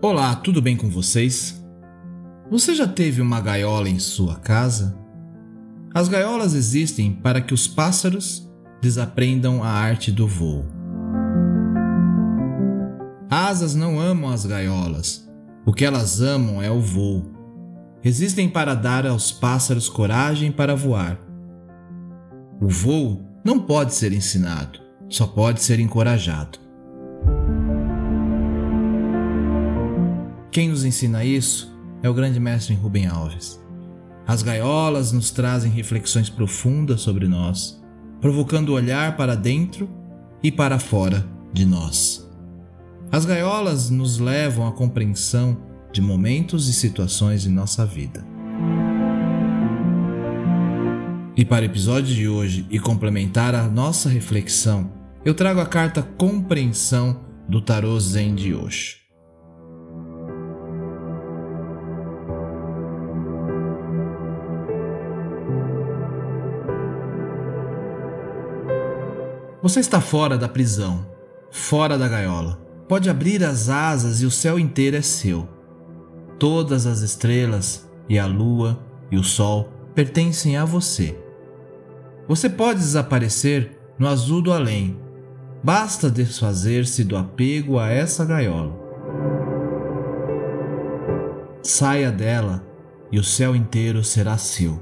Olá, tudo bem com vocês? Você já teve uma gaiola em sua casa? As gaiolas existem para que os pássaros desaprendam a arte do voo. Asas não amam as gaiolas, o que elas amam é o voo. Existem para dar aos pássaros coragem para voar. O voo não pode ser ensinado, só pode ser encorajado. Quem nos ensina isso é o grande mestre Rubem Alves. As gaiolas nos trazem reflexões profundas sobre nós, provocando o olhar para dentro e para fora de nós. As gaiolas nos levam à compreensão de momentos e situações em nossa vida. E para o episódio de hoje e complementar a nossa reflexão, eu trago a carta Compreensão do Tarô Zen de Osho. Você está fora da prisão, fora da gaiola. Pode abrir as asas e o céu inteiro é seu. Todas as estrelas e a lua e o sol pertencem a você. Você pode desaparecer no azul do além. Basta desfazer-se do apego a essa gaiola. Saia dela e o céu inteiro será seu.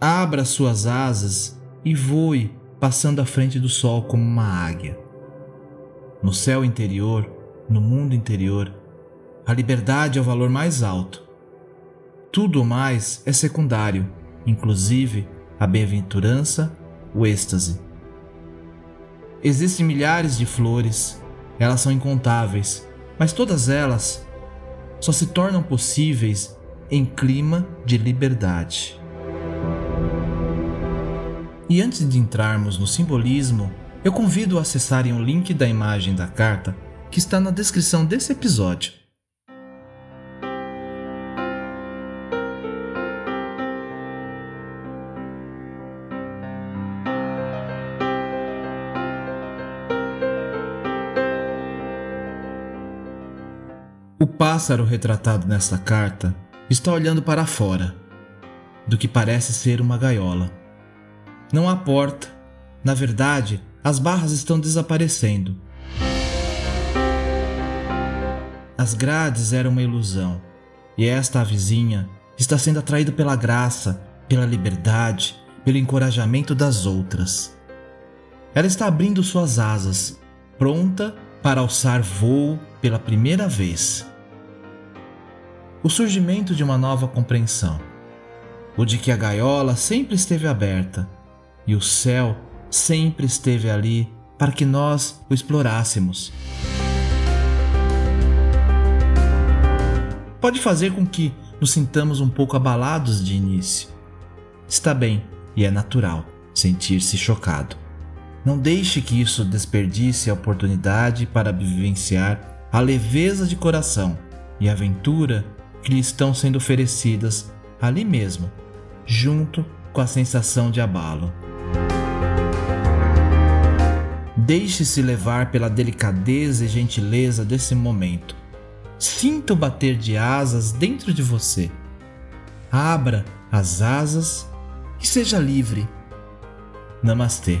Abra suas asas e voe passando à frente do sol como uma águia. No céu interior, no mundo interior, a liberdade é o valor mais alto. Tudo mais é secundário, inclusive a bem-aventurança, o êxtase. Existem milhares de flores, elas são incontáveis, mas todas elas só se tornam possíveis em clima de liberdade. E antes de entrarmos no simbolismo, eu convido a acessarem o link da imagem da carta que está na descrição desse episódio. O pássaro retratado nesta carta está olhando para fora, do que parece ser uma gaiola. Não há porta. Na verdade, as barras estão desaparecendo. As grades eram uma ilusão, e esta vizinha está sendo atraída pela graça, pela liberdade, pelo encorajamento das outras. Ela está abrindo suas asas, pronta para alçar voo pela primeira vez. O surgimento de uma nova compreensão, o de que a gaiola sempre esteve aberta e o céu sempre esteve ali para que nós o explorássemos. Pode fazer com que nos sintamos um pouco abalados de início. Está bem e é natural sentir-se chocado. Não deixe que isso desperdice a oportunidade para vivenciar a leveza de coração e aventura que lhe estão sendo oferecidas ali mesmo, junto com a sensação de abalo. Deixe-se levar pela delicadeza e gentileza desse momento. Sinta o bater de asas dentro de você. Abra as asas e seja livre. Namastê.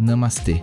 Namastê.